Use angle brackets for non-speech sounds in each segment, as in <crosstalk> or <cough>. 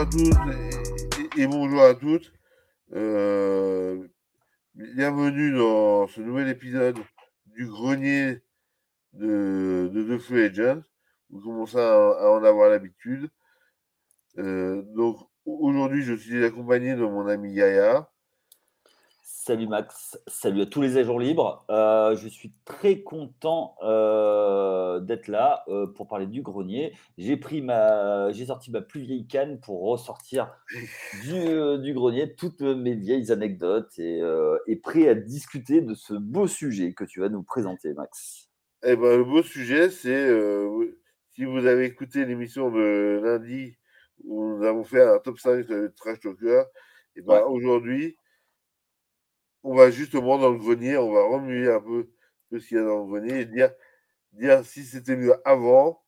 à tous et, bonjour à toutes. Euh, bienvenue dans ce nouvel épisode du grenier de, de The Free Agent. Vous commencez à, en avoir l'habitude. Euh, donc aujourd'hui, je suis accompagné de mon ami Yaya. Salut Max, salut à tous les agents libres. Euh, je suis très content euh, d'être là euh, pour parler du grenier. J'ai pris ma, j'ai sorti ma plus vieille canne pour ressortir du, grenier toutes mes vieilles anecdotes et, et, prêt à discuter de ce beau sujet que tu vas nous présenter, Max. Eh ben, le beau sujet, c'est si vous avez écouté l'émission de lundi où nous avons fait un top 5 de Trash Talker, et eh ben, aujourd'hui on va justement dans le grenier, on va remuer un peu ce qu'il y a dans le grenier et dire, dire si c'était mieux avant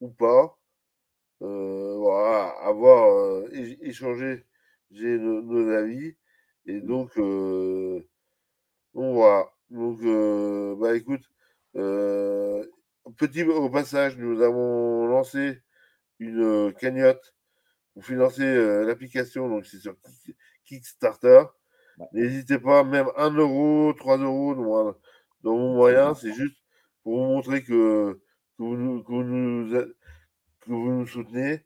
ou pas. Euh, voilà, avoir euh, échangé j'ai nos, avis. Et donc, euh, on voit. Donc, bah écoute, petit au passage, nous avons lancé une cagnotte pour financer l'application. Donc, c'est sur Kickstarter. N'hésitez pas, même 1 euro, 3 euros dans mon moyen, c'est juste pour vous montrer que, vous, nous, que, vous nous, soutenez.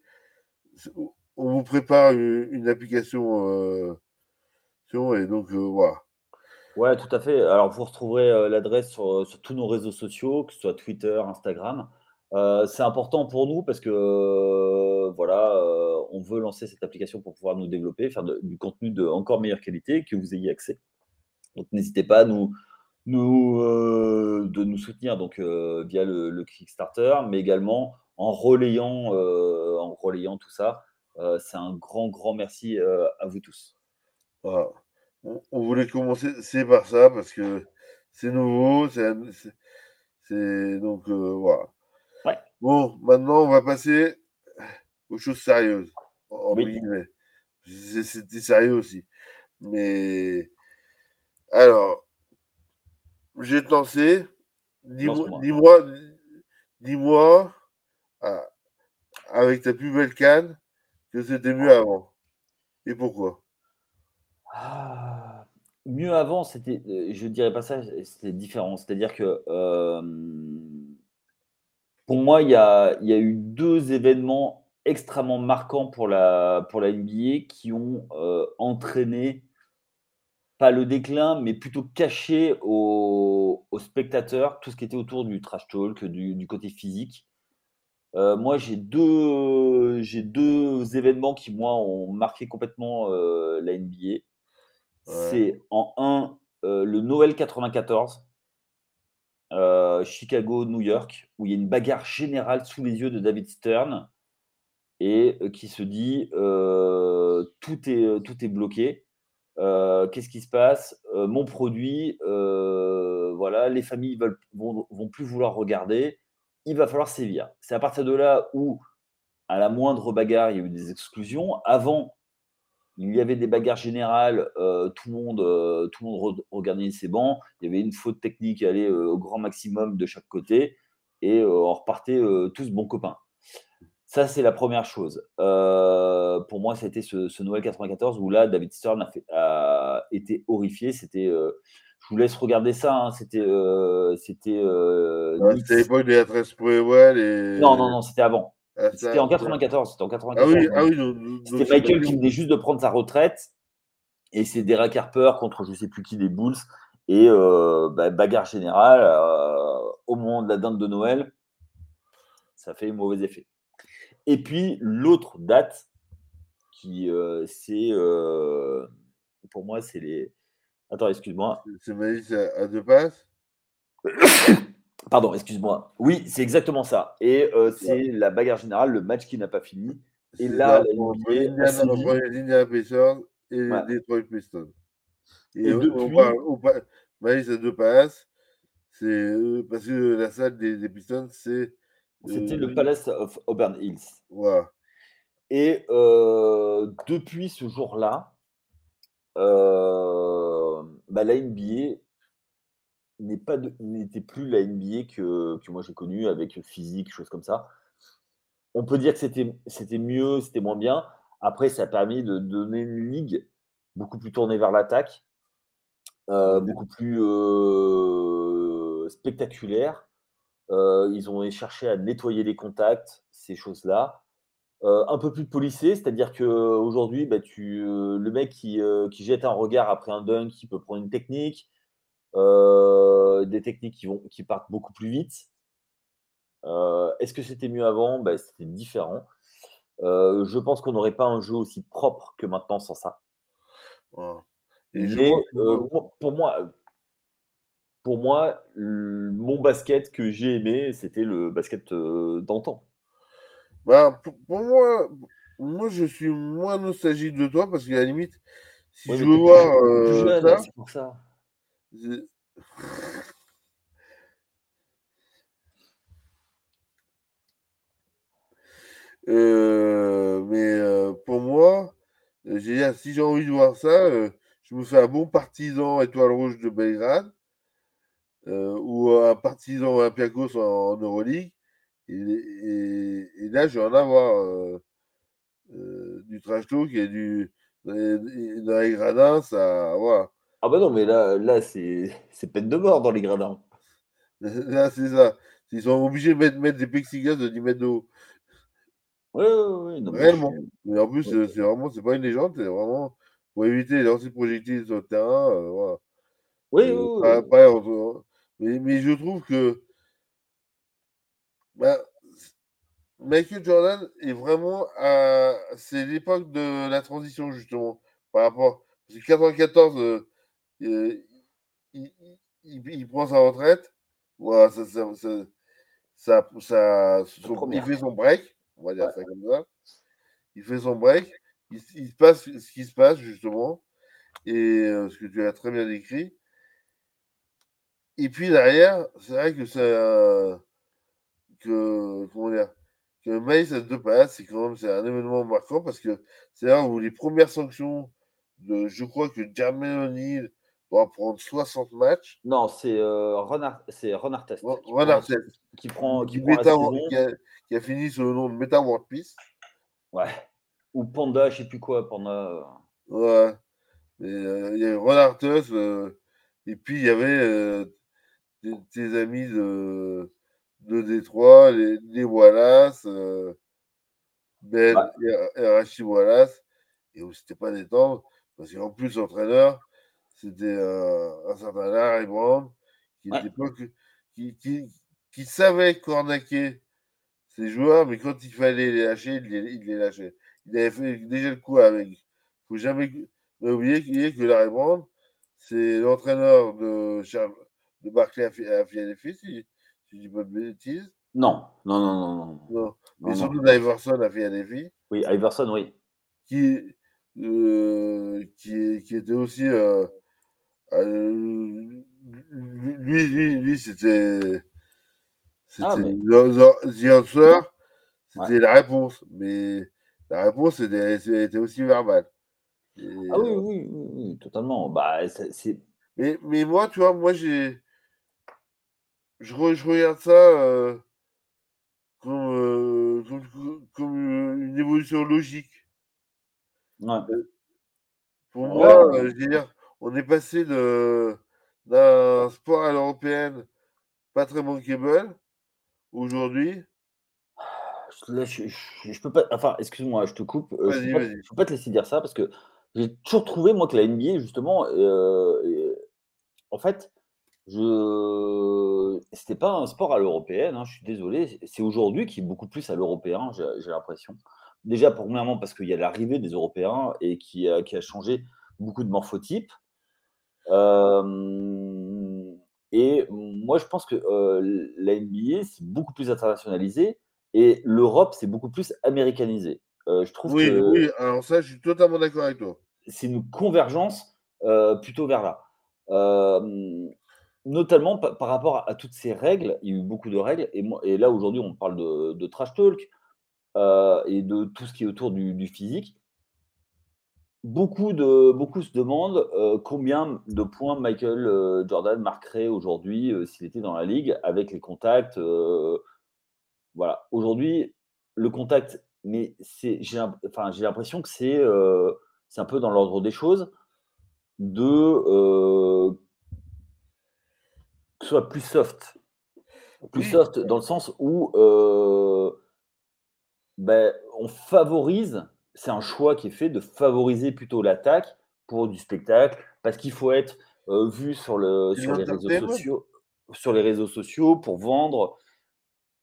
On vous prépare une, application euh, et donc euh, voilà. Ouais, tout à fait. Alors, vous retrouverez euh, l'adresse sur, sur, tous nos réseaux sociaux, que ce soit Twitter, Instagram. Euh, c'est important pour nous parce que euh, voilà, euh, on veut lancer cette application pour pouvoir nous développer, faire du contenu de encore meilleure qualité, que vous ayez accès. Donc n'hésitez pas à nous, de nous soutenir donc via le, Kickstarter, mais également en relayant, tout ça. c'est un grand grand merci à vous tous. On, voulait commencer par ça parce que c'est nouveau, c'est donc voilà. Bon, maintenant, on va passer aux choses sérieuses. C'était sérieux aussi. Mais alors, j'ai lancé. Dis-moi, dis-moi, ah, avec ta plus belle canne, que c'était mieux avant. Et pourquoi? Ah, Mieux avant, c'était, euh, je dirais pas ça, c'était différent. C'est-à-dire que euh, pour moi, il y a, eu deux événements extrêmement marquants pour la, pour la NBA qui ont euh, entraîné, pas le déclin, mais plutôt caché aux, spectateurs tout ce qui était autour du trash talk, du, côté physique. Euh, moi, j'ai deux, j'ai deux événements qui, moi, ont marqué complètement euh, la NBA. C'est en un, le Noël 94 euh, Chicago, New York, où il y a une bagarre générale sous les yeux de David Stern et euh, qui se dit euh, tout, est, tout est bloqué. Qu'est-ce qui se passe? Mon produit, voilà, les familles veulent, vont, vont plus vouloir regarder. Il va falloir sévir. C'est à partir de là où, à la moindre bagarre, il y a eu des exclusions. Avant, il y avait des bagarres générales, euh, tout, le monde, euh, tout le monde regardait ses bancs, il y avait une faute technique aller euh, au grand maximum de chaque côté, et on repartait tous bons copains. Ça, c'est la première chose. pour moi, c'était ce, ce, Noël 94 où là, David Stern a, fait, a été horrifié. C'était, je vous laisse regarder ça. Hein, c'était, c'était. c'était l'époque des adresses et. Non, non, non, c'était avant. Ah, c'était en 94. C'était en 94. Ah oui, ah c'était Michael qui venait juste de prendre sa retraite. Et c'est Derek Harper contre je ne sais plus qui des Bulls. Et euh, bah, bagarre générale euh, au moment de la dinde de Noël. Ça fait mauvais effet. Et puis l'autre date qui euh, c'est pour moi c'est les. Attends, excuse-moi. C'est à deux passes <coughs> Pardon, excuse-moi. Oui, c'est exactement ça. Et euh, c'est la bagarre générale, le match qui n'a pas fini. Et là, NBA, Pacers et les Detroit Pistons. Et, on, depuis... on, parle, à deux passes. C'est euh, parce que la salle des, Pistons, c'est. C'était le Palace of Auburn Hills. Voilà. Et euh, depuis ce jour-là, bah, la NBA n'était plus la NBA que, que moi j'ai connue avec physique, choses comme ça. On peut dire que c'était, mieux, c'était moins bien. Après, ça a permis de donner une ligue beaucoup plus tournée vers l'attaque, euh, beaucoup plus euh, spectaculaire. Euh, ils ont cherché à nettoyer les contacts, ces choses-là. un peu plus policé, c'est-à-dire qu'aujourd'hui, bah, le mec qui, qui, jette un regard après un dunk, qui peut prendre une technique, des techniques qui, vont, qui partent beaucoup plus vite. Est-ce que c'était mieux avant? Bah, C'était différent. je pense qu'on n'aurait pas un jeu aussi propre que maintenant sans ça. Mais pour moi, pour moi, mon basket que j'ai aimé, c'était le basket d'antan. Bah, pour, moi, moi, je suis moins nostalgique de toi parce qu'à la limite, si je veux voir. c'est pour ça. <laughs> Euh, mais euh, pour moi, si j'ai envie de voir ça, euh, je me fais un bon partisan étoile rouge de Belgrade ou un partisan Olympiakos en, en. Et, là, je vais en avoir du trash talk et du dans les gradins, ça, voilà. Ah bah non, mais là, là c'est peine de mort dans les gradins. <laughs> Là, c'est ça. Ils sont obligés de mettre, mettre des plexiglas de 10 mètres de haut. Oui, oui, oui. Réellement. Mais en plus, c'est vraiment, c'est pas une légende, c'est vraiment pour éviter les lancers projectiles sur le terrain. Euh, voilà. Oui, oui, mais, mais, je trouve que bah, Michael Jordan est vraiment à. C'est l'époque de la transition, justement, par rapport. Parce que 94, il, il, prend sa retraite. Voilà, ça, ça, ça, ça il fait son break, on va dire ça comme ça. Il fait son break. Il, se passe ce qui se passe, justement. Et euh, ce que tu as très bien décrit. Et puis derrière, c'est vrai que c'est que comment dire que Maïs à deux passes, c'est quand même c'est un événement marquant parce que c'est là où les premières sanctions de je crois que Jermaine O'Neal doit prendre 60 matchs. Non, c'est euh, Renard, c'est Renard Test. Renard Test. Qui prend, qui, prend qui, a, qui, a, fini sous le nom de Meta World Peace. Ouais. Ou Panda, je sais plus quoi, Panda. Euh. Ouais. Euh, il y avait Renard Test. Euh, et puis il y avait euh, tes, amis de, de Détroit, les, les Wallace, Ben et, Rachid Wallace. Et où c'était pas temps, parce qu'en plus, l'entraîneur, c'était un, certain Larry Brown qui, qui, qui, qui, savait cornaquer ses joueurs, mais quand il fallait les lâcher, il les, il les lâchait. Il avait fait déjà le coup avec. Il ne faut jamais oublier que Larry Brown, c'est l'entraîneur de, de Barclay à Philadelphie, si, je ne dis pas de bêtises. Non, non, non, non. non. non. Mais surtout d'Iverson à Philadelphie. Oui, Iverson, oui. Qui, euh, qui, qui, était aussi euh, euh, lui, lui, lui c'était. C'était ah, c'était la réponse. Mais la réponse était, était aussi verbale. ah oui, oui, oui, totalement. Bah, c'est... Mais, mais moi, tu vois, moi, j'ai. Je, je regarde ça euh, comme, euh, comme, comme, une évolution logique. Ouais. Pour moi, je veux dire, on est passé d'un sport à l'européenne pas très bankable aujourd'hui. je, je, peux pas. Enfin, excuse-moi, je te coupe. Euh, je ne peux, pas te laisser dire ça parce que j'ai toujours trouvé, moi, que la NBA, justement, euh, en fait, je c'était pas un sport à l'européenne, hein, je suis désolé. C'est aujourd'hui qui est beaucoup plus à l'européen, j'ai l'impression. Déjà, premièrement, parce qu'il y a l'arrivée des Européens et qui a, qui a changé beaucoup de morphotypes et moi, je pense que la NBA, c'est beaucoup plus internationalisé et l'Europe, c'est beaucoup plus américanisé. je trouve oui, oui, alors ça, je suis totalement d'accord avec toi. C'est une convergence plutôt vers là. notamment par, rapport à, toutes ces règles, il y a eu beaucoup de règles. Et, moi, et là, aujourd'hui, on parle de, trash talk et de tout ce qui est autour du physique. Beaucoup, de, beaucoup se demandent euh, combien de points Michael euh, Jordan marquerait aujourd'hui euh, s'il était dans la ligue avec les contacts. voilà. Aujourd'hui, le contact mais c'est, j'ai, enfin, j'ai l'impression que c'est, c'est un peu dans l'ordre des choses de que ce soit plus soft. Plus soft dans le sens où ben, on favorise, c'est un choix qui est fait de favoriser plutôt l'attaque pour du spectacle, parce qu'il faut être vu sur, le, sur les réseaux sociaux sur les réseaux sociaux pour vendre.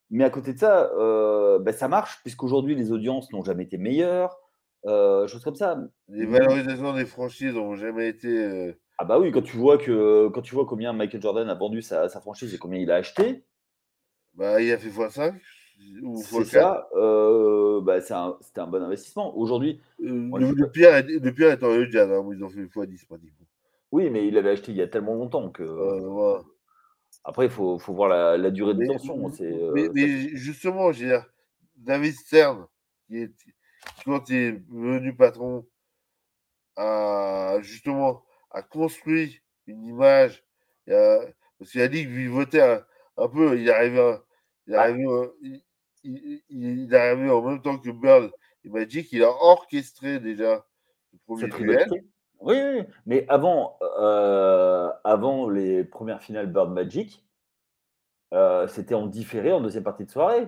Mais à côté de ça, euh, ben, ça marche, puisqu'aujourd'hui, les audiences n'ont jamais été meilleures, euh, choses comme ça. Les valorisations des franchises n'ont jamais été. Euh, ah bah oui, quand tu vois que quand tu vois combien Michael Jordan a vendu sa, franchise et combien il a acheté. Bah, il a fait x5 C'est ça. Euh, bah, C'était un, bon investissement. Aujourd'hui. le, pire est, le pire étant le Jazz, hein, ils ont fait x10 pratiquement. Oui, mais il avait acheté il y a tellement longtemps que. Après, il faut, faut, voir la, la durée de mais, tension. Euh, mais, mais, justement, j'ai David Stern, qui est, quand il est venu patron, a justement a construit une image. A, parce qu'il a dit qu'il votait un, un, peu, il il, il, il, est arrivé en même temps que Bird et Magic, il a orchestré déjà le premier duel. Oui, oui, mais avant, euh, avant les premières finales Bird Magic, euh, c'était en différé en deuxième partie de soirée.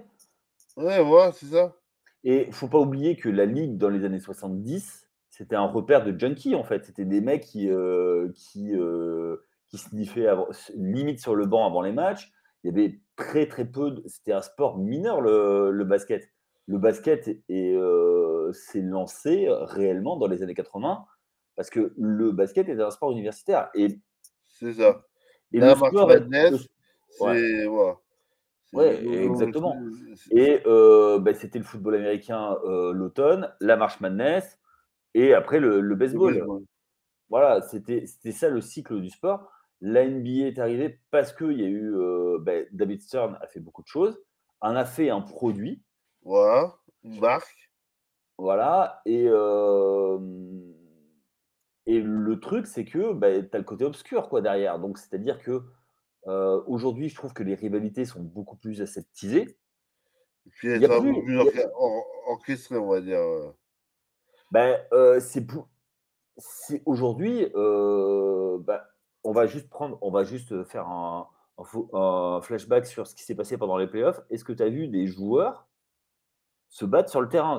Ouais, ouais, c'est ça. Et il faut pas oublier que la Ligue, dans les années 70, c'était un repère de junkies, en fait. C'était des mecs qui, euh, qui, euh, qui sniffaient limite sur le banc avant les matchs. Il y avait très, très peu. De... C'était un sport mineur, le, le basket. Le basket s'est lancé réellement dans les années 80 parce que le basket était un sport universitaire. Et, c'est ça. Et le sport, Madness. Ouais. ouais exactement. Et euh, bah, c'était le football américain euh, l'automne, la marche Madness, et après le, le baseball. Voilà, c'était ça le cycle du sport. La NBA est arrivée parce qu'il y a eu. Euh, bah, David Stern a fait beaucoup de choses, en a fait un produit. Voilà, une marque. Voilà, et. Et le truc, c'est que bah, tu as le côté obscur quoi, derrière. Donc, c'est-à-dire que euh, aujourd'hui, je trouve que les rivalités sont beaucoup plus aseptisées. Et puis, elles sont beaucoup plus orchestrées, on va dire. Euh. Euh, c'est aujourd'hui, on va juste prendre, on va juste faire un, un flashback sur ce qui s'est passé pendant les playoffs. Est-ce que tu as vu des joueurs se battre sur le terrain,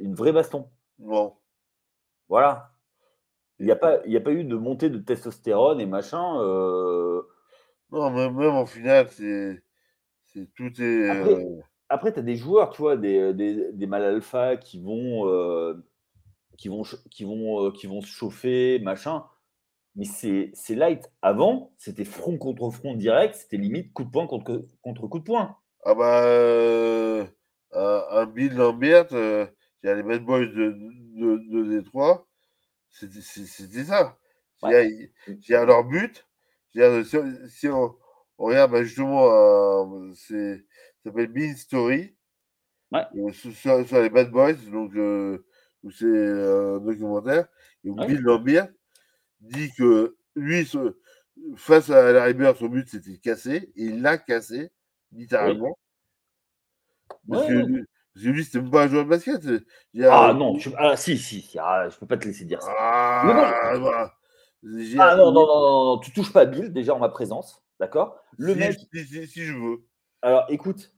une vraie baston? Non. Voilà. Il n'y a, pas, a pas eu de montée de testostérone et machin. Euh... Non, même, même en finale, c'est. Tout est. Après, euh tu as des joueurs, tu vois, des, des, des mal alpha qui vont, euh, qui, vont, qui, vont, euh, qui vont se chauffer, machin. Mais c'est light. Avant, c'était front contre front direct, c'était limite coup de poing contre, contre coup de poing. Ah bah, un, Bill Lambert, il y a les Bad Boys de, de, de Détroit, c'était ça. Il y a leur but, si, on, regarde bah, justement, euh, c'est, ça s'appelle Bean Story. Ouais. Sur, les Bad Boys, donc euh, c'est un documentaire. Et Bill Lambert dit que lui, face à la River, son but c'était cassé, et il l'a cassé, littéralement. Parce, que, lui, c'était pas un joueur de basket. ah non, ah, si, si, ah, je peux pas te laisser dire ça. Ah, bah, ah non, non, non, non, tu touches pas Bill, déjà en ma présence, d'accord? Le mec. Si, je veux. Alors écoute,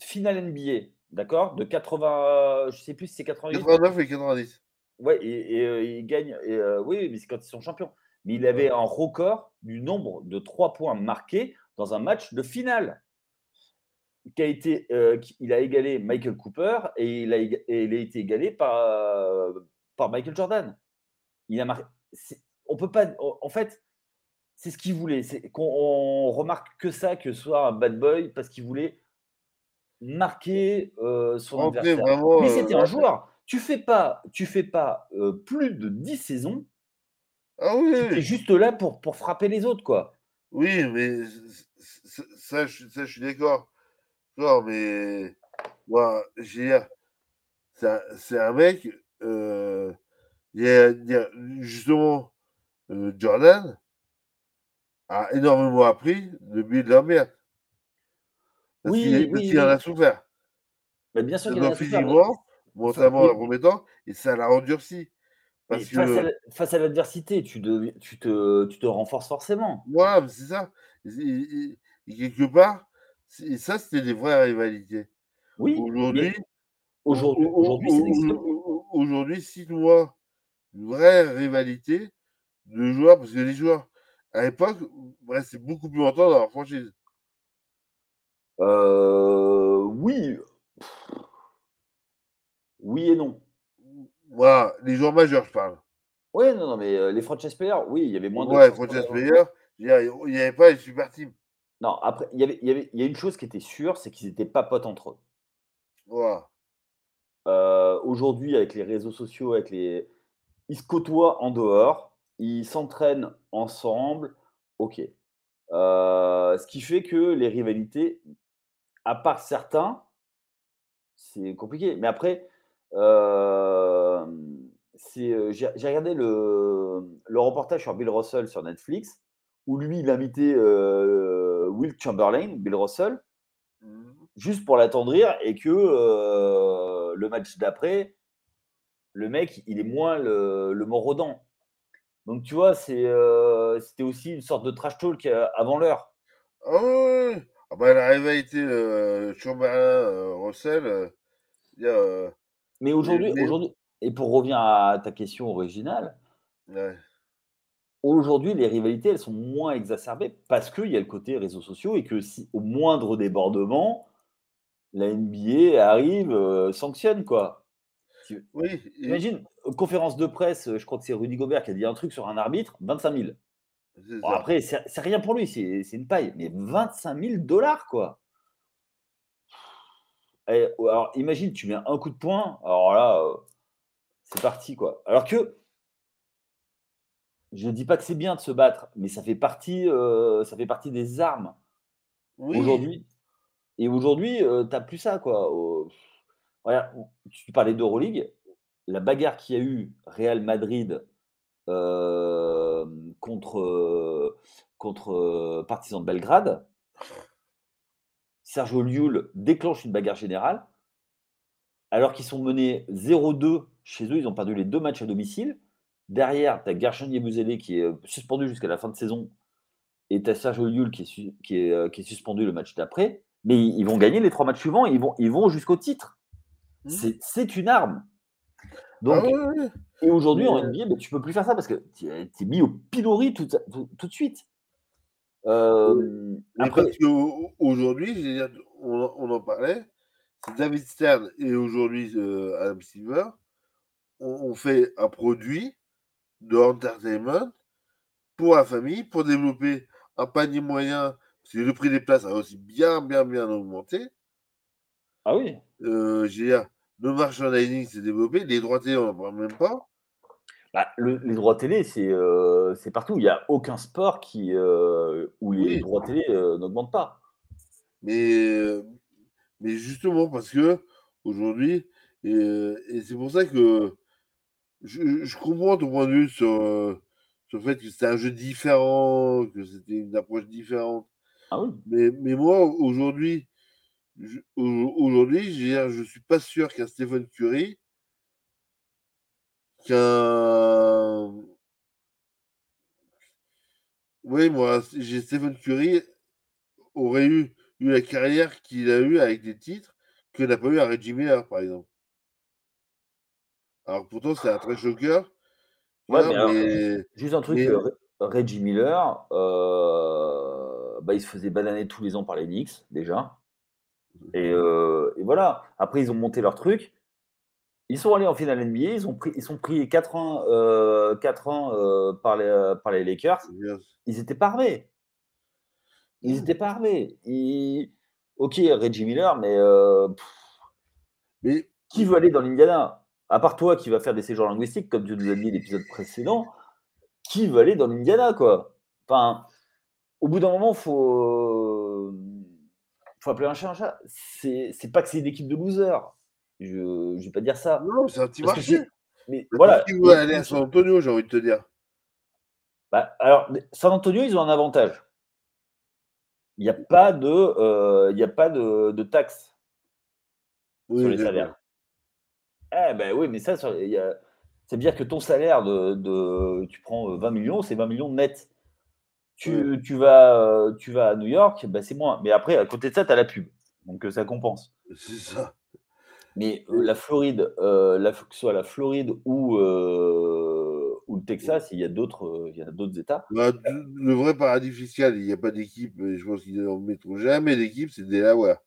finale NBA, d'accord? De 80, je sais plus si c'est 88. 89 et 90. Ouais, et, euh, il gagne, et, euh, oui, mais c'est quand ils sont champions. Mais il avait un record du nombre de trois points marqués dans un match de finale. Qui a été, euh, il a égalé Michael Cooper et il a, et il a été égalé par, par Michael Jordan. Il a marqué on peut pas. En fait, c'est ce qu'il voulait. C'est qu'on remarque que ça, que ce soit un bad boy, parce qu'il voulait marquer son adversaire. Mais c'était un joueur. Tu fais pas, tu fais pas euh, plus de 10 saisons. Ah oui. Tu es juste là pour, pour frapper les autres, quoi. Oui, mais ça, je, ça, je suis d'accord. Non, mais moi, j'ai c'est un, mec. il y a, justement euh, Jordan a énormément appris de Bill Lambert. Parce oui, qu'il en a souffert. Mais bien sûr qu'il en a physiquement, mentalement dans un premier temps, et ça l'a endurci. Parce que... face à l'adversité, tu, tu, te, tu te renforces forcément. Ouais, c'est ça. Et, quelque part, ça, c'était des vraies rivalités. Oui. Aujourd'hui, aujourd'hui, aujourd'hui, si tu vois une vraie rivalité de joueurs, parce que les joueurs, à l'époque, c'est beaucoup plus longtemps dans leur franchise. Euh, oui. Oui et non. Voilà, les joueurs majeurs, je parle. Oui, non, non, mais euh, les franchise players, oui, il y avait moins de. Ouais, franchise players, il n'y avait pas les super teams. Non, après, il y, avait, il, y avait, il y a une chose qui était sûre, c'est qu'ils n'étaient pas potes entre eux. Euh, aujourd'hui, avec les réseaux sociaux, avec les... ils se côtoient en dehors, ils s'entraînent ensemble, ok. Euh, ce qui fait que les rivalités, à part certains, c'est compliqué. Mais après, euh, j'ai regardé le, le, reportage sur Bill Russell sur Netflix, où lui, il invitait euh, Will Chamberlain, Bill Russell, mmh. juste pour l'attendrir, et que euh, le match d'après, le mec, il est moins le, le morodan. Donc, tu vois, euh, c'était aussi une sorte de trash talk avant l'heure. Ah ouais, ah bah, la rivalité Chamberlain-Russell, mais aujourd'hui, aujourd'hui, et pour revenir à ta question originale, aujourd'hui, les rivalités, elles sont moins exacerbées parce qu'il y a le côté réseaux sociaux et que si au moindre débordement, la NBA arrive, euh, sanctionne, quoi. Oui. Imagine, conférence de presse, je crois que c'est Rudy Gobert qui a dit un truc sur un arbitre, 25 000. après, c'est rien pour lui, c'est une paille, mais 25 000 dollars, quoi. Eh, alors, imagine, tu mets un coup de poing, alors là, euh, c'est parti, quoi. Alors que, je ne dis pas que c'est bien de se battre, mais ça fait partie, euh, ça fait partie des armes aujourd'hui. Et aujourd'hui, euh, tu n'as plus ça, quoi. tu parlais d'Euroleague, la bagarre qu'il y a eu Real Madrid contre, contre Partizan de Belgrade, Sergio Llull déclenche une bagarre générale, alors qu'ils sont menés 0-2 chez eux, ils ont perdu les deux matchs à domicile. Derrière, tu as Gershon Yebuzele qui est euh, suspendu jusqu'à la fin de saison, et tu as Sergio qui qui, est, euh, qui est, suspendu le match d'après. Mais ils vont gagner les trois matchs suivants et ils vont, ils vont jusqu'au titre. Mmh. C'est une arme. Donc, ah Et aujourd'hui, en NBA, ben, tu peux plus faire ça parce que tu es, mis au pilori tout, tout de suite. Euh, après... aujourd'hui, on, on, en parlait, David Stern et aujourd'hui euh, Adam Silver ont, fait un produit de entertainment pour la famille, pour développer un panier moyen, parce que le prix des places a aussi bien, bien, bien augmenté. Ah oui euh, J'ai le merchandising s'est développé, les droits télé, on n'en parle même pas. Bah, les droits télé, euh, c'est partout. Il n'y a aucun sport qui, euh, où les droits télé euh, n'augmentent pas. Mais, mais justement, parce que aujourd'hui, et, c'est pour ça que je, comprends ton point de vue sur, sur le fait que c'était un jeu différent, que c'était une approche différente. Ah oui. mais, mais moi, aujourd'hui, aujourd'hui, je ne suis pas sûr qu'un Stephen Curry qu'un. Oui, moi, j'ai Stephen Curry aurait eu, eu la carrière qu'il a eu avec des titres que n'a pas eu à Reggie Miller, par exemple. Alors pourtant, c'est un très choqueur. Ouais, juste un truc, euh, Reggie Miller, euh, bah, il se faisait bananer tous les ans par les Knicks, déjà. Et, euh, et, voilà. Après, ils ont monté leur truc. Ils sont allés en finale NBA, ils, ont pris, ils sont pris 4 ans, euh, 4 ans euh, par, les, euh, par les Lakers. Ils étaient pas armés. Ils n'étaient pas armés. Ok, Reggie Miller, mais, euh, mais qui veut aller dans l'Indiana? À part toi qui va faire des séjours linguistiques, comme tu nous as dit l'épisode précédent, qui veut aller dans l'Indiana, quoi? Enfin, au bout d'un moment, il faut, faut appeler un chat un chat. C'est pas que c'est une équipe de losers je ne vais pas dire ça. Non, c'est un petit marché. Mais voilà. Qui veut aller à San Antonio, j'ai envie de te dire. Bah, alors, San Antonio, ils ont un avantage. Il n'y a pas de, euh, il y a pas de, de taxes sur les salaires. Eh ben oui, mais ça, ça il y a ça veut dire que ton salaire de de tu prends, 20 millions, c'est 20 millions net. Tu tu vas, heu, tu vas à New York, bah, c'est moins. Mais après, à côté de ça, tu as la pub, donc heu, ça compense. C'est ça. Mais la Floride, la que ce soit la Floride ou heu, ou le. Texas, il y a d'autres, heu, il y a d'autres États. Bah, le vrai paradis fiscal, il y a pas d'équipe je pense qu'ils en mettront jamais d'équipe, c'est Delaware.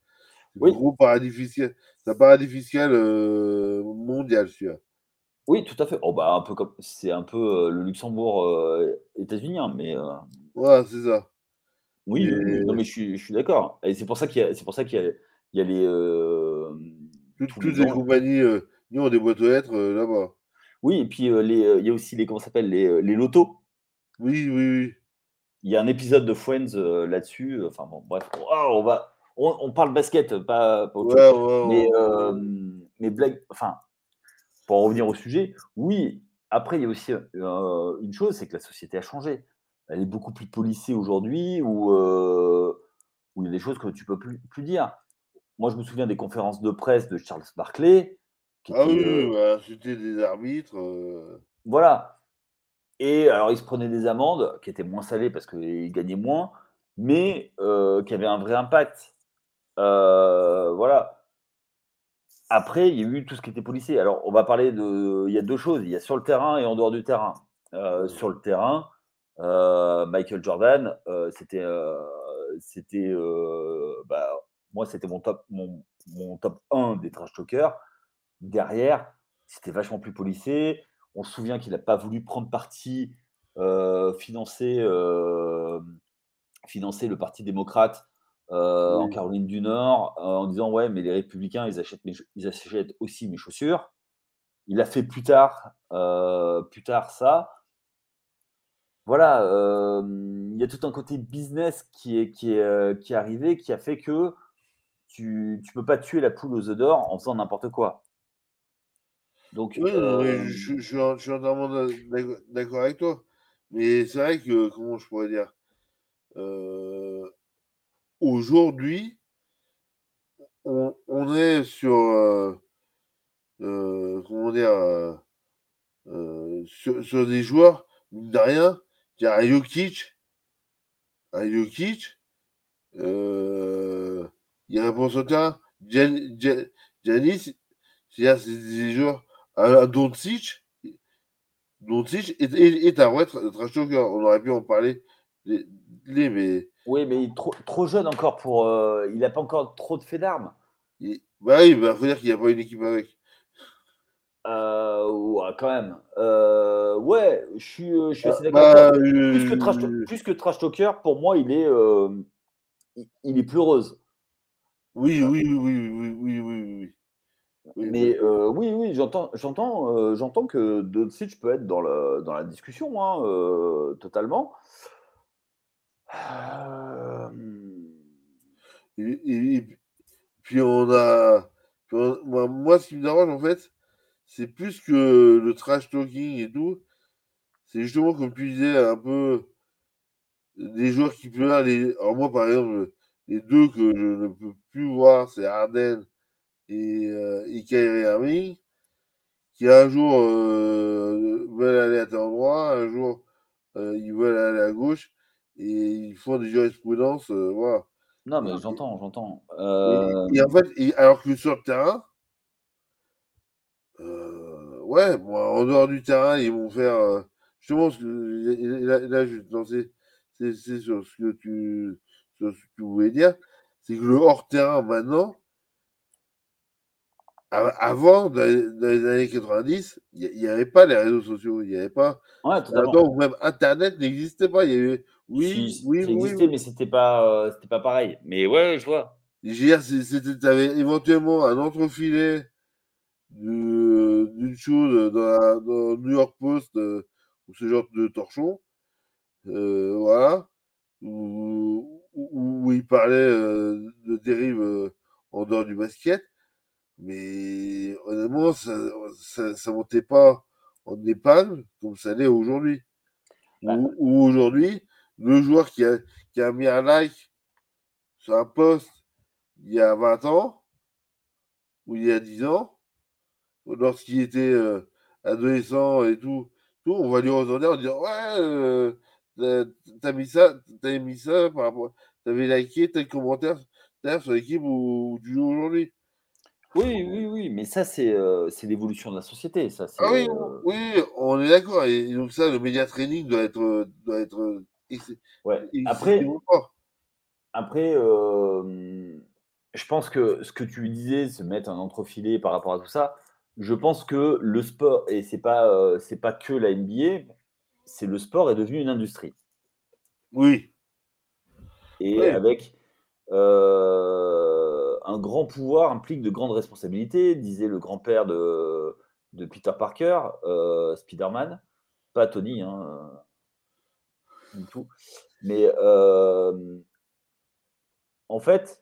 C'est Oui, gros paradis fiscal. C'est un paradis fiscal, heu, mondial celui-là. oui, tout à fait. Oh bah, un peu comme c'est un peu, le Luxembourg, états-unien, mais heu, Voilà, c'est ça. oui, non, mais je suis je suis d'accord et c'est pour ça qu'il y a c'est pour ça qu'il y a il y a les, toutes les compagnies, heu, nous, ont des boîtes aux lettres, heu, là-bas. oui et puis, heu, il y a aussi les comment s'appelle? Les, les lotos. Oui, oui, oui. Il y a un épisode de Friends, là-dessus, enfin bon, bref, on va on on parle basket, pas pas autre chose. Ouais, ouais, Mais mais blague enfin, pour en revenir au sujet, oui, après il y a aussi, une chose, c'est que la société a changé. Elle est beaucoup plus policée aujourd'hui où il y a des choses que tu peux plus plus dire. Moi, je me souviens des conférences de presse de Charles Barkley qui ah oui, bah, insulter des arbitres, heu, voilà et alors il se prenait des amendes qui étaient moins salées parce qu'il gagnait moins, mais heu, qui avaient un vrai impact. Voilà. Après, il y a eu tout ce qui était policier. Alors, on va parler de il y a 2 choses, il y a sur le terrain et en dehors du terrain. Sur le terrain, Michael Jordan, c'était, c'était, bah, moi, c'était mon top mon mon top 1 des trash talkers. Derrière, c'était vachement plus policé. On se souvient qu'il a pas voulu prendre parti, heu, financer, hem financer le parti démocrate euh, en. Caroline du Nord euh, en disant ouais mais les républicains ils achètent, mes, ils achètent aussi mes chaussures. Il a fait plus tard, euh, plus tard ça. Voilà, euh, il y a tout un côté business qui est, qui est, euh, qui est arrivé, qui a fait que tu ne peux pas tuer la poule aux œufs d'or en faisant n'importe quoi. Donc, Oui, euh, je je suis en je suis entièrement d'accord avec toi. Mais c'est vrai que, comment je pourrais dire? Heu, aujourd'hui, on on est sur, heu, comment dire? Sur sur des joueurs, mine de rien, il y a un Jokic un Jokic, il sur le terrain. Gian Gia Giannis, c'est-à-dire c'est des joueurs un un Doncic Doncic est est est un vrai tra trash talker. On aurait pu en parler les les mais oui, mais il est trop, trop jeune encore pour. euh, il n'a pas encore trop de faits d'armes. il bah oui, bah, faut dire qu'il y a pas une équipe avec. Heu, ouah, quand même. Heu, ouais, je suis, heu, je suis assez d'accord toi. bah, Plus que trash plus que trash talker, pour moi, il est, il il est pleureuse. Oui, oui, oui, oui, oui, oui, oui. Mais euh, oui, oui, j'entends, j'entends, euh, j'entends que Doncic peut être dans la, dans la discussion, hein, euh, totalement. Et, puis on a, moi, moi, ce qui me dérange en fait, c'est plus que le trash talking et tout. C'est justement comme tu disais un peu des joueurs qui peuvent aller. Alors moi, par exemple les 2 que je ne peux plus voir, c'est Harden et heu et Kyrie Irving. qui un jour euh, veulent aller à tel endroit, un jour euh, ils veulent aller à gauche et ils font des jurisprudences, euh, voilà. non, mais j'entends, j'entends. et- et en fait, et alors que sur le terrain, euh, ouais, moi, en dehors du terrain, ils vont faire. euh, justement, ce que- là, je c'est sur ce que tu, ce que tu voulais dire, c'est que le hors-terrain maintenant, avant, dans les, années 90, il n'y avait pas les réseaux sociaux, il n'y avait pas ouais, temps où même internet n'existait pas, il y avait oui, Si, oui, existait, oui. mais c'était pas, c'était pas pareil. Mais ouais, je vois. Tu avais éventuellement un entrefilet d'une chose dans la dans le New York Post, heu, ou ce genre de torchon, voilà, où où où il parlait, heu, de dérives, heu, en dehors du basket, mais honnêtement, ça ça ça montait pas en épingle comme ça l'est aujourd'hui. Bah, Où où aujourd'hui, le joueur qui a qui a mis un like sur un post il y a 20 ans ou il y a 10 ans, lorsqu'il était euh, adolescent et tout, tout, on va lui retourner en disant Ouais, euh, t'as mis ça, t'as mis ça par rapport, t'avais liké tel commentaire sur l'équipe où, tu joues aujourd'hui. Oui, oui, oui, mais ça, c'est euh, l'évolution de la société. Ça, ah oui, oui, on est d'accord. Et, donc, ça, le média training doit être. Doit être ouais. Après, après je pense que ce que tu disais, se mettre un entrefilé par rapport à tout ça, je pense que le sport, et c'est pas, euh, c'est pas que la NBA, c'est le sport est devenu une industrie. Oui. Et avec euh, un grand pouvoir implique de grandes responsabilités, disait le grand-père de, de, Peter Parker, euh, Spider-Man, pas Tony, hein, du tout. Mais en fait,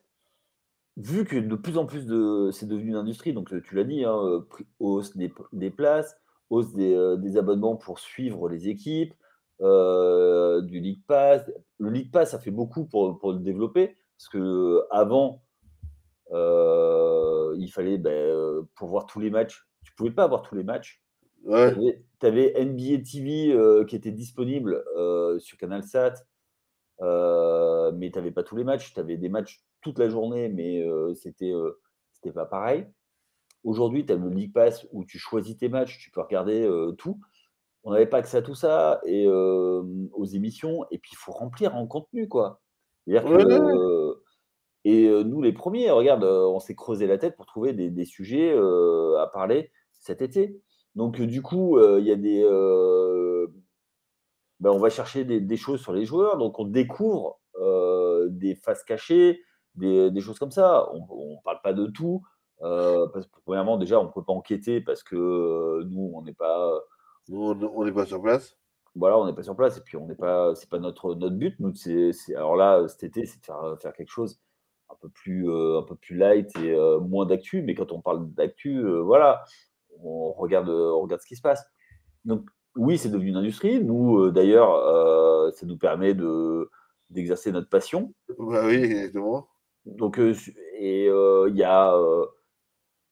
vu que de plus en plus de, c'est devenu une industrie, donc tu l'as dit, hein, hausse des, places, hausse des, des, abonnements pour suivre les équipes, du League Pass. Le League Pass, ça fait beaucoup pour, pour le développer, parce que avant, il fallait, ben, pour voir tous les matchs, tu pouvais pas avoir tous les matchs. Tu avais, NBA TV qui était disponible sur CanalSat, mais tu n'avais pas tous les matchs. Tu avais des matchs toute la journée, mais c'était c'était pas pareil. Aujourd'hui, tu as le League Pass où tu choisis tes matchs, tu peux regarder tout. On n'avait pas accès à tout ça et aux émissions, et puis il faut remplir en contenu, quoi. et nous, les premiers, regarde, on s'est creusé la tête pour trouver des, sujets à parler cet été. Donc, du coup, il y a des. Ben, on va chercher des, des, choses sur les joueurs, donc on découvre des faces cachées, des, choses comme ça. On ne parle pas de tout. Euh, parce que, premièrement, déjà, on ne peut pas enquêter parce que euh, nous, on n'est pas. on n'est pas sur place. Voilà, on n'est pas sur place et puis on n'est pas. C'est pas notre, notre but. Nous, c'est, alors là, cet été, c'est de faire, faire quelque chose un peu plus, euh, un peu plus light et moins d'actu. Mais quand on parle d'actu, voilà, on regarde, on regarde ce qui se passe. Donc, oui, c'est devenu une industrie. Nous, d'ailleurs, ça nous permet de, d'exercer notre passion. Bah oui, exactement. Donc, et il y a,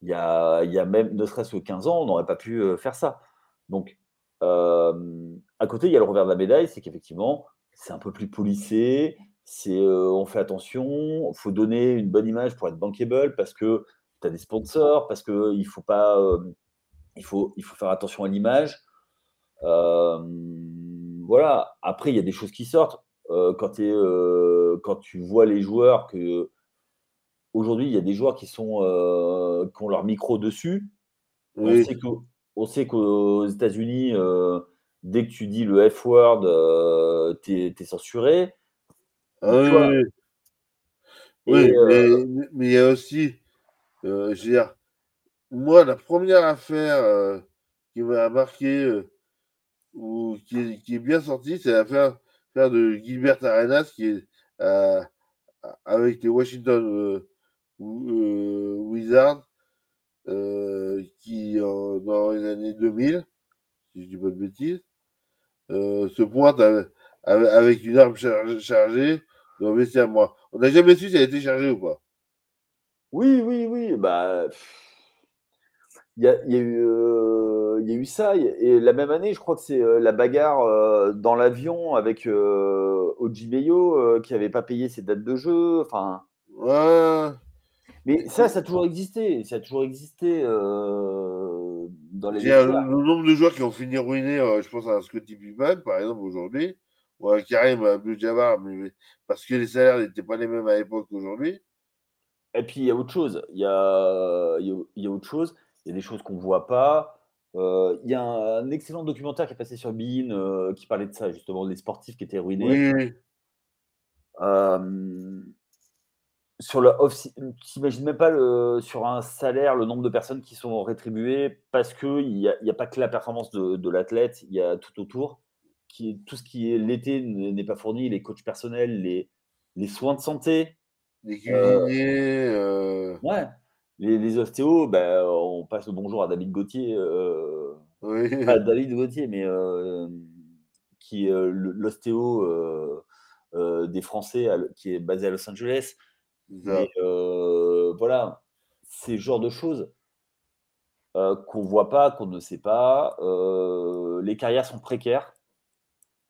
il y, a, y a même, ne serait-ce que 15 ans, on n'aurait pas pu faire ça. Donc, à côté, il y a le revers de la médaille, c'est qu'effectivement, c'est un peu plus policé, c'est, on fait attention, il faut donner une bonne image pour être bankable parce que tu as des sponsors, parce qu'il faut il, faut, il faut faire attention à l'image. voilà. Après, il y a des choses qui sortent. quand, quand tu vois les joueurs que Aujourd'hui, il y a des joueurs qui, sont, euh, qui ont leur micro dessus. On sait qu'aux États-Unis, euh, dès que tu dis le F-word, euh, tu es, censuré. Ah oui, oui. mais, il y a aussi, je veux dire, moi, la première affaire qui m'a marqué ou qui est, bien sortie, c'est l'affaire de Gilbert Arenas qui est avec les Washington euh, Wizard euh, qui, dans les années 2000, si je dis pas de bêtises, euh, se pointe avec, une arme chargée dans le moi. On n'a jamais su si elle a été chargée ou pas. Oui, oui, oui. Bah, il y a, eu, y a eu ça. Et la même année, je crois que c'est la bagarre dans l'avion avec Ojimeyo qui n'avait pas payé ses dates de jeu. Enfin. Ouais. Mais ça, ça a toujours existé. Ça a toujours existé euh, dans les. Il y a le, nombre de joueurs qui ont fini ruinés, euh, je pense à Scotty Pippen, par exemple, aujourd'hui, ou à Karim Abdul-Jabbar, mais parce que les salaires n'étaient pas les mêmes à l'époque qu'aujourd'hui. Et puis, il y a autre chose. Il y a, il y a, autre chose. Il y a des choses qu'on ne voit pas. Euh, il y a un, excellent documentaire qui est passé sur Bean qui parlait de ça, justement, des sportifs qui étaient ruinés. Oui. Euh, sur le off, t'imagines même pas le, sur un salaire le nombre de personnes qui sont rétribuées parce qu'il n'y a, pas que la performance de, l'athlète, il y a tout autour. Qui, tout ce qui est l'été n'est pas fourni, les coachs personnels, les, les soins de santé. Les cuisiniers. Euh, ouais. Les, les ostéos, ben, on passe le bonjour à David Gauthier. Euh, oui. Pas David Gauthier, mais euh, qui est l'ostéo des Français qui est basé à Los Angeles. Mais euh, voilà, ces genres de choses, euh, qu'on voit pas, qu'on ne sait pas. Euh, les carrières sont précaires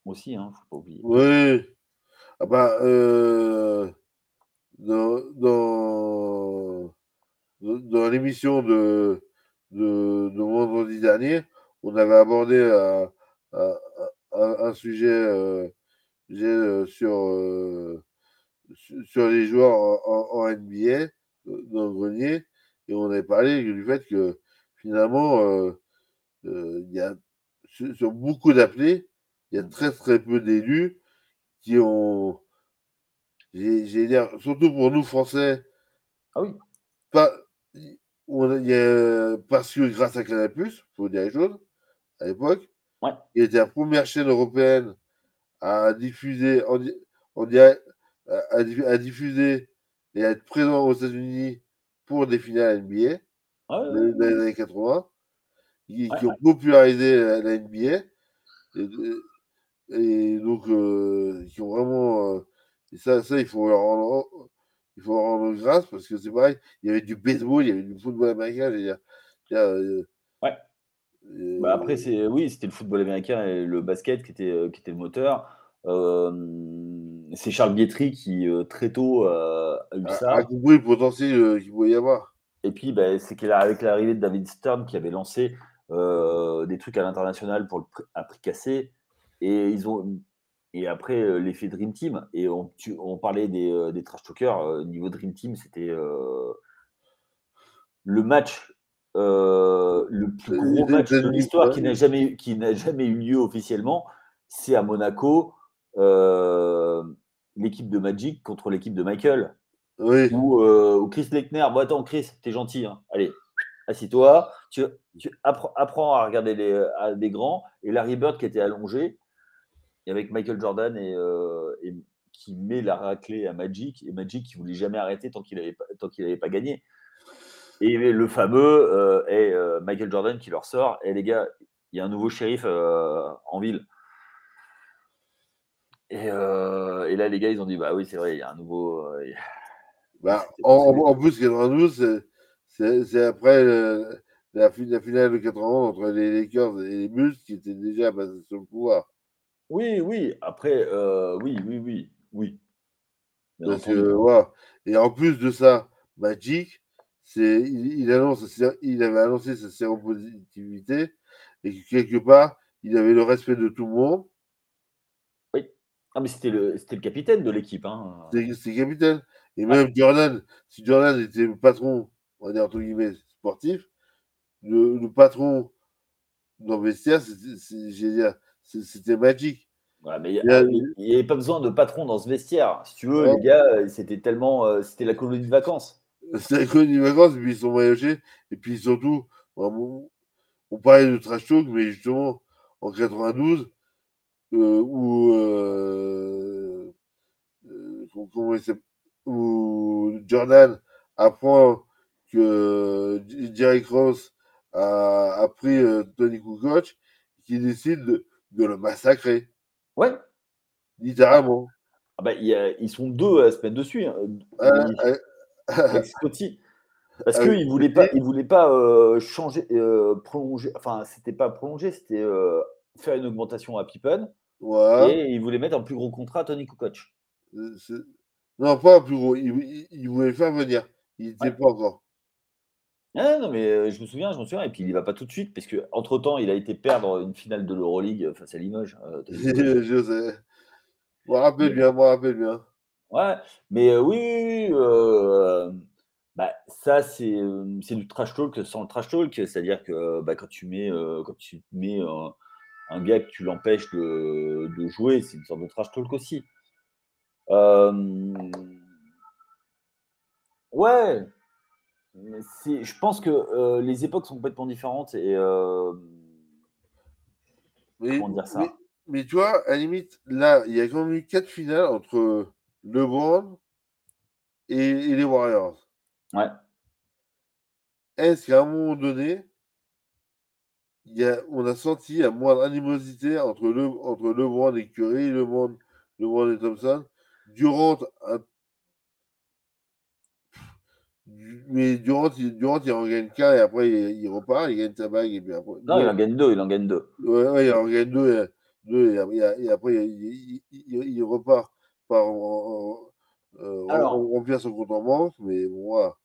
aussi, hein, faut pas oublier. Oui. Ah bah, dans, dans, dans l'émission de, de, de, vendredi dernier, on avait abordé un, un, un, sujet euh, sur, sur les joueurs en, en NBA dans le grenier et on avait parlé du fait que finalement, euh, euh, il y a sur, beaucoup d'appelés, il y a très très peu d'élus qui ont, j'ai dire, surtout pour nous Français, ah oui. pas, on, y a, parce que grâce à il faut dire les choses, à l'époque, ouais. il était la première chaîne européenne à diffuser, en, on dirait, à, à, diffuser et à être présent aux États-Unis pour des finales NBA ah dans les années 80, qui, ont popularisé la, NBA. Et, donc, euh, qui ont vraiment. Euh, et ça, ça, il faut leur rendre, il faut leur rendre grâce parce que c'est pareil. Il y avait du baseball, il y avait du football américain. Dire, euh, ouais. Bah après, c'est oui, c'était le football américain et le basket qui était, qui était le moteur. C'est Charles Bietri qui très tôt a eu ça. A compris le potentiel qu'il pouvait y avoir. Et puis, bah, c'est qu'avec l'arrivée de David Stern qui avait lancé euh, des trucs à l'international pour le à prix cassé, et ils ont et après euh, l'effet Dream Team, et on, on parlait des, euh, des trash talkers, niveau Dream Team, c'était le match, le plus gros match de l'histoire qui n'a jamais, qui n'a jamais eu lieu officiellement, c'est à Monaco, l'équipe de Magic contre l'équipe de Michael. Oui. Euh, ou, Chris Lechner. Bon, attends, Chris, t'es gentil. Hein. Allez, assis-toi. Tu, tu apprends, à regarder les, des grands. Et Larry Bird qui était allongé, et avec Michael Jordan et, euh, et, qui met la raclée à Magic. Et Magic qui voulait jamais arrêter tant qu'il n'avait pas, tant qu'il pas gagné. Et le fameux euh, est Michael Jordan qui leur sort. Et les gars, il y a un nouveau shérif en ville. Et, et, là, les gars, ils ont dit Bah oui, c'est vrai, il y a un nouveau. Bah, <laughs> en, en, plus, 92, c'est après le, la, la, finale de 91 entre les Lakers et les Bulls qui étaient déjà basés sur le pouvoir. Oui, oui. Après, euh, oui, oui, oui, oui. Parce que, voilà. Et en plus de ça, Magic, c'est, il, il, annonce, il avait annoncé sa séropositivité et que quelque part, il avait le respect de tout le monde. Ah, mais c'était le, le capitaine de l'équipe. Hein. C'était le capitaine. Et même Jordan, si Jordan était le patron, on va dire entre guillemets, sportif, le, patron dans le vestiaire, c'était magique. mais il n'y avait pas besoin de patron dans ce vestiaire. Si tu veux, les gars, euh, c'était tellement. Euh, c'était la colonie de vacances. <laughs> C'était la colonie de vacances, et puis ils sont voyagés. Et puis surtout, on, parlait de trash talk, mais justement, en 92, euh, où. Euh, comment il s'appelle où Jordan apprend que Jerry Cross a, pris euh, Tony Kukoc, qui décide de, le massacrer. Ouais. Littéralement. Ah bah, ils sont deux à se mettre dessus. Hein. Ah, Scotty. Parce ah qu'il ne voulait pas, il voulait pas euh, changer, euh, prolonger, enfin, c'était pas prolonger, c'était faire une augmentation à Pippen. Et il voulait mettre un plus gros contrat à Tony Kukoc. Non, pas plus gros. Il, voulait faire venir. Il n'était pas encore. Ah, non, mais euh, je me souviens, je me souviens. Et puis il n'y va pas tout de suite, parce qu'entre temps, il a été perdre une finale de l'Euroleague face à Limoges. Euh, <laughs> je sais. Je me rappelle bien, moi rappelle bien. Ouais, mais euh, oui, oui, bah, ça, c'est du trash talk sans le trash talk. C'est-à-dire que bah, quand tu mets, quand tu mets un gars que tu l'empêches de, de, jouer, c'est une sorte de trash talk aussi. Euh, ouais, je pense que euh, les époques sont complètement différentes et euh, comment dire ça? mais, tu vois, à la limite, là, il y a quand même eu quatre finales entre LeBron et, et les Warriors. Ouais. Est-ce qu'à un moment donné, y a, on a senti un moins d'animosité entre, le, entre LeBron et Curry, LeBron, LeBron et Thompson durant un, mais Durant, il, Durant, il en gagne qu'un et après il, repart, il gagne sa bague et puis après. Non, il en gagne deux, il en gagne deux. Ouais, ouais il en gagne deux, et, deux et, après il, il, repart par euh, remplir son compte en banque, mais bon, voilà.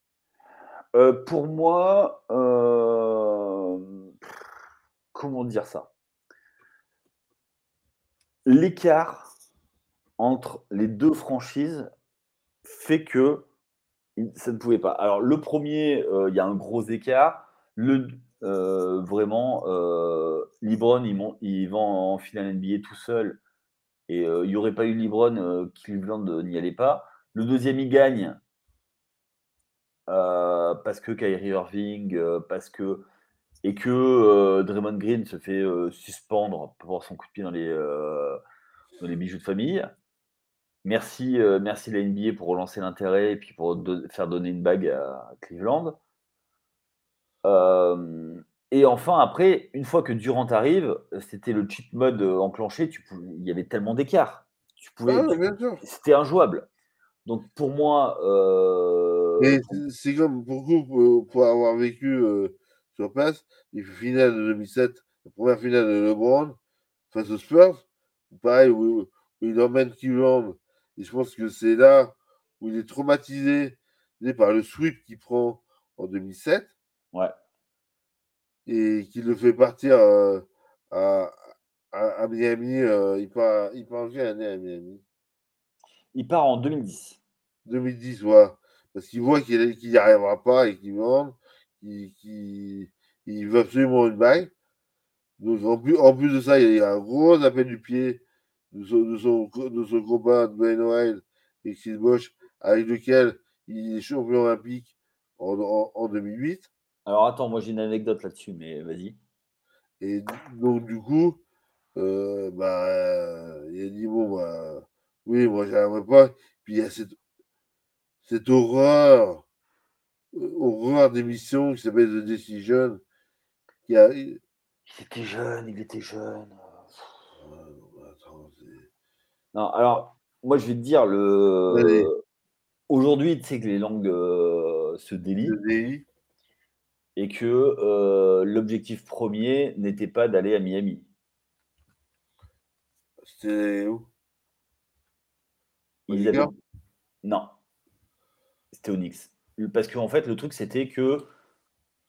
Euh, pour moi, euh, comment dire ça? L'écart entre les deux franchises fait que ça ne pouvait pas. Alors, le premier, euh, il y a un gros écart. Le, vraiment, Libron, il, il, va en finale NBA tout seul. Et il n'y aurait pas eu Libron, Cleveland n'y allait pas. Le deuxième, il gagne. parce que Kyrie Irving, parce que. Et que Draymond Green se fait suspendre pour avoir son coup de pied dans les, dans les bijoux de famille. Merci, merci la NBA pour relancer l'intérêt et puis pour faire donner une bague à, Cleveland. et enfin, après, une fois que Durant arrive, c'était le cheat mode enclenché. Tu il y avait tellement d'écart. Tu pouvais, ah c'était injouable. Donc pour moi. c'est comme pour vous, pour, avoir vécu sur place, les finales de 2007, la première finale de LeBron face aux Spurs, pareil, où, il emmène Cleveland et je pense que c'est là où il est traumatisé par le sweep qu'il prend en 2007. Ouais. Et qu'il le fait partir euh, à, à, Miami. Euh, il, part, il part en quelle année à Miami? Il part en 2010. 2010, ouais. Parce qu'il voit qu'il n'y arrivera pas et qu'il vend, qu'il veut absolument une bague. Donc en plus, en plus de ça, il y a un gros appel du pied de son, de son, de son combat Wild et Chris Bosch, avec lequel il est champion olympique en, en, 2008. Alors attends, moi j'ai une anecdote là-dessus, mais vas-y. Et donc du coup, euh, bah, il a dit bon bah oui, moi j'aimerais pas. Puis il y a cette, cette horreur, horreur d'émission qui s'appelle The Decision. Qui a... Il était jeune, il était jeune. Non, alors, moi, je vais te dire, le... aujourd'hui, tu sais que les langues euh, se délient. Et que euh, l'objectif premier n'était pas d'aller à Miami. C'était où? Non. C'était Onyx. Parce qu'en en fait, le truc, c'était que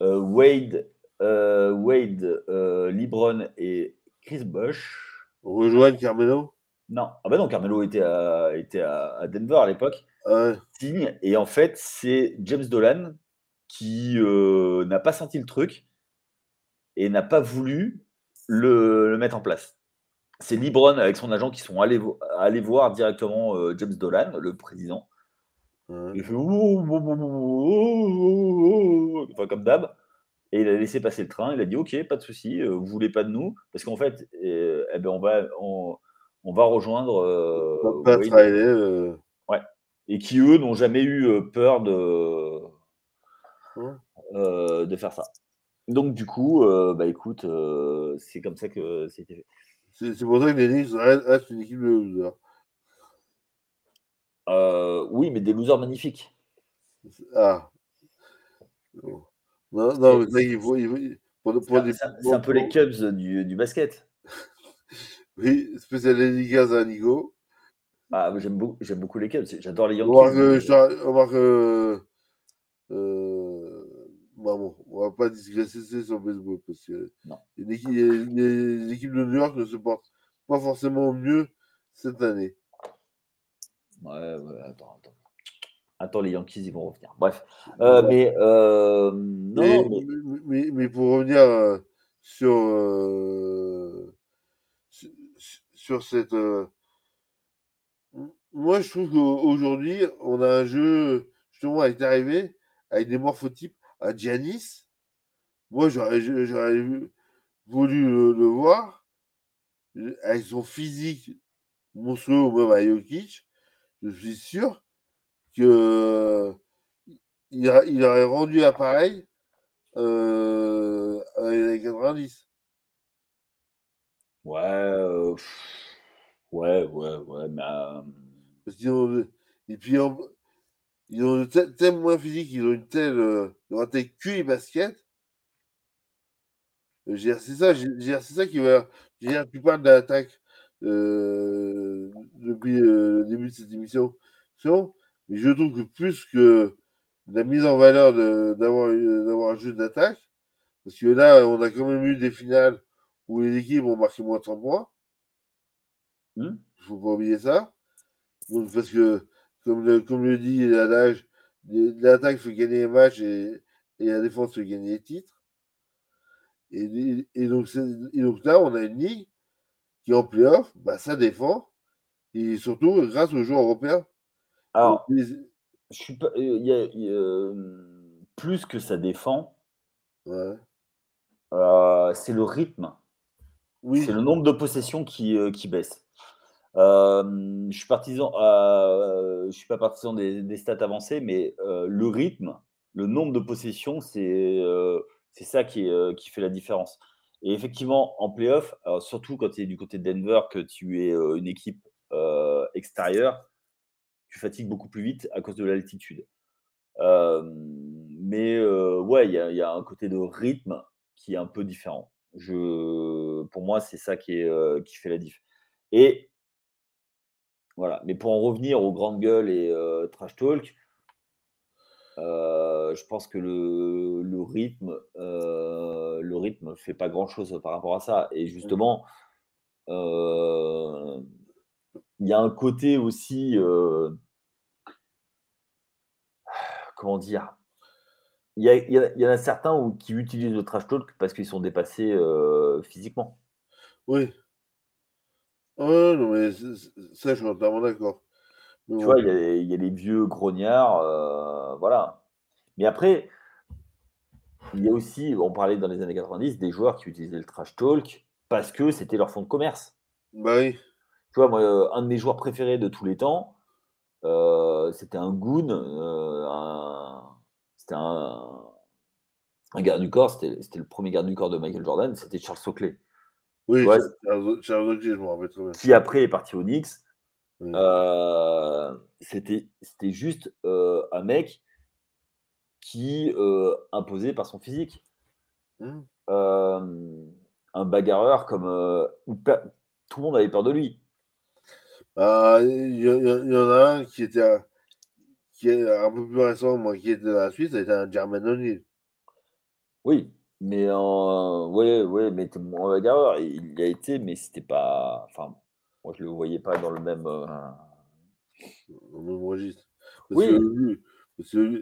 euh, Wade, Wade Libron et Chris Bosch rejoignent Carmelo? Non, ah bah non, Carmelo était à, était à, Denver à l'époque. Et en fait, c'est James Dolan qui euh, n'a pas senti le truc et n'a pas voulu le, mettre en place. C'est Libron avec son agent qui sont allés, allés voir directement euh, James Dolan, le président. Il fait enfin, comme d'hab. Et il a laissé passer le train. Il a dit Ok, pas de souci, euh, vous voulez pas de nous? Parce qu'en fait, eh ben, on va. On, on va rejoindre. Euh, euh, ouais. Et qui, eux, n'ont jamais eu euh, peur de, de faire ça. Donc, du coup, bah écoute, c'est comme ça que c'était fait. C'est pour ça que les Knicks restent une équipe de losers. Oui, mais des losers magnifiques. Ah. Non, non, il faut. c'est un peu les Cubs du, du basket. <laughs> Oui, spécial dédicace à Nico. Ah, j'aime beaucoup, j'aime beaucoup les Cubs. J'adore les Yankees. On va que. Euh, bah bon, on va pas digresser sur baseball parce que non. Les, les, équipes de New York ne se portent pas forcément mieux cette année. Ouais, ouais, attends, attends. Attends, les Yankees, ils vont revenir. Bref. Euh, mais, euh, non, mais... Mais, mais, pour revenir euh, sur sur cette. Moi, je trouve qu'aujourd'hui, on a un jeu, justement, est arrivé avec des morphotypes à Giannis. Moi, j'aurais voulu le, voir avec son physique monstrueux, même à Jokic. Je suis sûr que il, aurait rendu appareil euh, avec les 90. Ouais, euh, ouais, ouais, ouais, mais. et puis, ils ont une telle, telle moins physique, ils ont une telle, euh, ils ont un tel QI basket. Euh, C'est ça, c'est ça qui va. je veux dire, Tu parles de l'attaque euh, depuis euh, le début de cette émission, mais je trouve que plus que la mise en valeur d'avoir euh, d'avoir un jeu d'attaque, parce que là, on a quand même eu des finales où les équipes ont marqué moins de 30 points. Hmm Il faut pas oublier ça. Donc, parce que, comme le, comme le dit l'adage, l'attaque fait gagner les matchs et, et la défense fait gagner les titres. Et, et donc, et donc là, on a une ligue qui, en playoff, bah, ça défend. Et surtout, grâce aux joueurs européens. Alors, je suis pas, euh, y a- il y a, euh, plus que ça défend, ouais. euh, c'est le rythme. Oui, C'est le nombre de possessions qui, qui baisse. Euh, je suis partisan, euh, je suis pas partisan des, des stats avancées, mais euh, le rythme, le nombre de possessions, c'est c'est ça qui, est, qui fait la différence. Et effectivement, en playoff, surtout quand tu es du côté de Denver, que tu es euh, une équipe euh, extérieure, tu fatigues beaucoup plus vite à cause de l'altitude. Mais euh, ouais, il y, y a un côté de rythme qui est un peu différent. Je, pour moi, c'est ça qui, est, qui fait la diff. Et voilà. Mais pour en revenir aux grandes gueules et trash talk, euh, je pense que le, le rythme, euh, le rythme fait pas grand chose par rapport à ça. Et justement, euh, il y a un côté aussi, euh, comment dire, il y, y y en a certains où- qui utilisent le trash talk parce qu'ils sont dépassés physiquement. oui. Ouais, non, mais ça, je suis entièrement d'accord. Tu vois, il y a, il y a les vieux grognards, euh, voilà. Mais après, il y a aussi, on parlait dans les années 90, des joueurs qui utilisaient le trash talk parce que c'était leur fonds de commerce. Bah oui. Tu vois, moi, euh, un de mes joueurs préférés de tous les temps, euh, c'était un goon, euh, un- c'était un, un garde du corps, c'était le premier garde du corps de Michael Jordan, c'était Charles Oakley, Oui, Ouais. Charles Oakley, je me rappelle très bien. qui après est parti au Knicks. Oui. Euh, c'était c'était juste euh, un mec qui euh, imposait par son physique. Euh, un bagarreur comme euh, où tout le monde avait peur de lui. Ah, il y, en- il y en a un qui était un, qui est un peu plus récent, moi, qui était dans la Suisse, c'était un Jermaine O'Neal. Oui, mais euh, ouais, ouais, mais moins bagarreur. Il y a été, mais c'était pas. Enfin, moi je le voyais pas dans le même. euh, dans le même registre. Parce Oui. que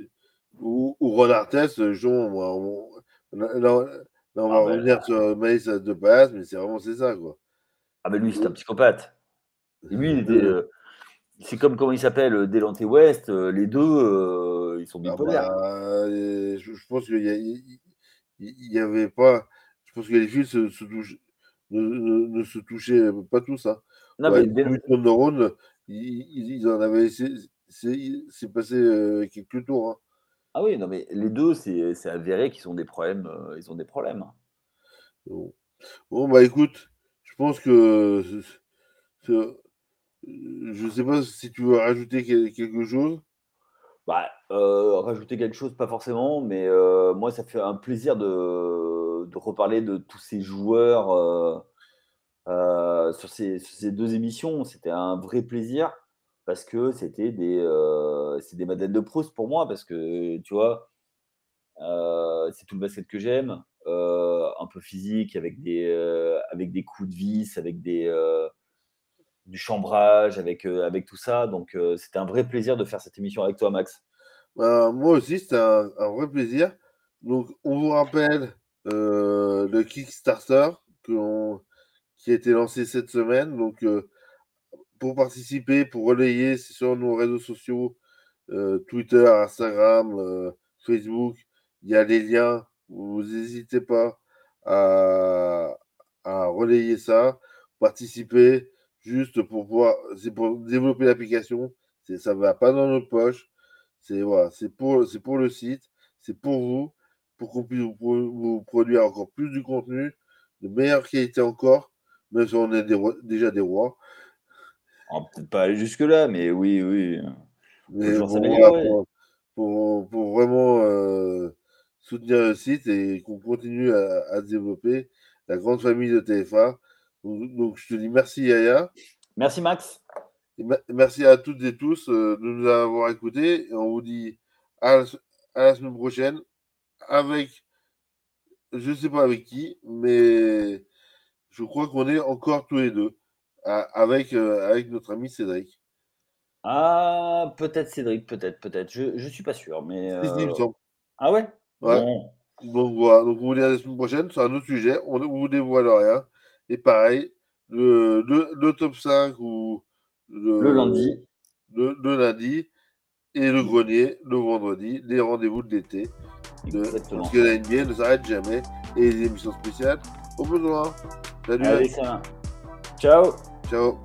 ou, ou Ron Artest, Jean, moi, on, là, on va Ah, ben, revenir sur Maïs de base, mais c'est vraiment c'est ça, quoi. Ah, mais lui, c'est un psychopathe. Et lui, il était. euh, C'est comme comment il s'appelle, euh, Delante West. euh, les deux, euh, ils sont Ah bipolaires. bah, euh, je, je pense qu'il y, a- il il y avait pas. Je pense que les filles se, se touchent- ne, ne- ne se touchaient pas tous. Hein. Non, Ouais, mais Neuron, ils, ils- en avaient. C'est passé euh, quelques tours. hein. Ah oui, non, mais les deux, c'est avéré qu'ils ont des problèmes. euh, ils ont des problèmes. Bon. Bon, bah écoute, je pense que. c'est- Je sais pas si tu veux rajouter quel- quelque chose. Bah, euh, rajouter quelque chose, pas forcément, mais moi, ça fait un plaisir de, de reparler de tous ces joueurs euh, sur, ces, deux émissions. C'était un vrai plaisir parce que c'était des, euh, des Madeleines de Proust pour moi, parce que tu vois, euh, c'est tout le basket que j'aime, euh, un peu physique, avec des, avec des coups de vis, avec des, du chambrage, avec, avec tout ça. Donc, c'était un vrai plaisir de faire cette émission avec toi, Max. Bah, moi aussi, c'était un, un vrai plaisir. Donc, on vous rappelle le Kickstarter que qui a été lancé cette semaine. Donc, euh, pour participer, pour relayer, c'est sur nos réseaux sociaux, euh, Twitter, Instagram, euh, Facebook. Il y a les liens. Vous n'hésitez pas à, relayer ça, participer, juste pour pouvoir, c'est pour développer l'application. C'est, ça ne va pas dans notre poche. C'est voilà, c'est pour, c'est pour le site, c'est pour vous, pour qu'on puisse vous, vous produire encore plus du contenu, de meilleure qualité encore, même si on est des rois- déjà des rois. On va peut-être pas aller jusque-là, mais oui, oui. Mais pour, pour, pour vraiment euh, soutenir le site et qu'on continue à, à, développer la grande famille de TFA. Donc, donc, je te dis merci Yaya. Merci Max. Et merci à toutes et tous euh, de nous avoir écoutés. Et on vous dit à la, à la semaine prochaine avec, je ne sais pas avec qui, mais je crois qu'on est encore tous les deux avec, euh, avec notre ami Cédric. Ah, peut-être Cédric, peut-être, peut-être. Je ne suis pas sûr, mais. Euh... Ah ouais? Ouais. Bon. Donc voilà, donc on vous dit à la semaine prochaine, c'est un autre sujet, on ne vous dévoile rien. Et pareil, le, le, le top 5 ou le, le lundi. Le, le, lundi et le grenier le vendredi, les rendez-vous de l'été. Parce que la NBA ne s'arrête jamais et les émissions spéciales au besoin. Salut. Allez, ça Ciao. Ciao.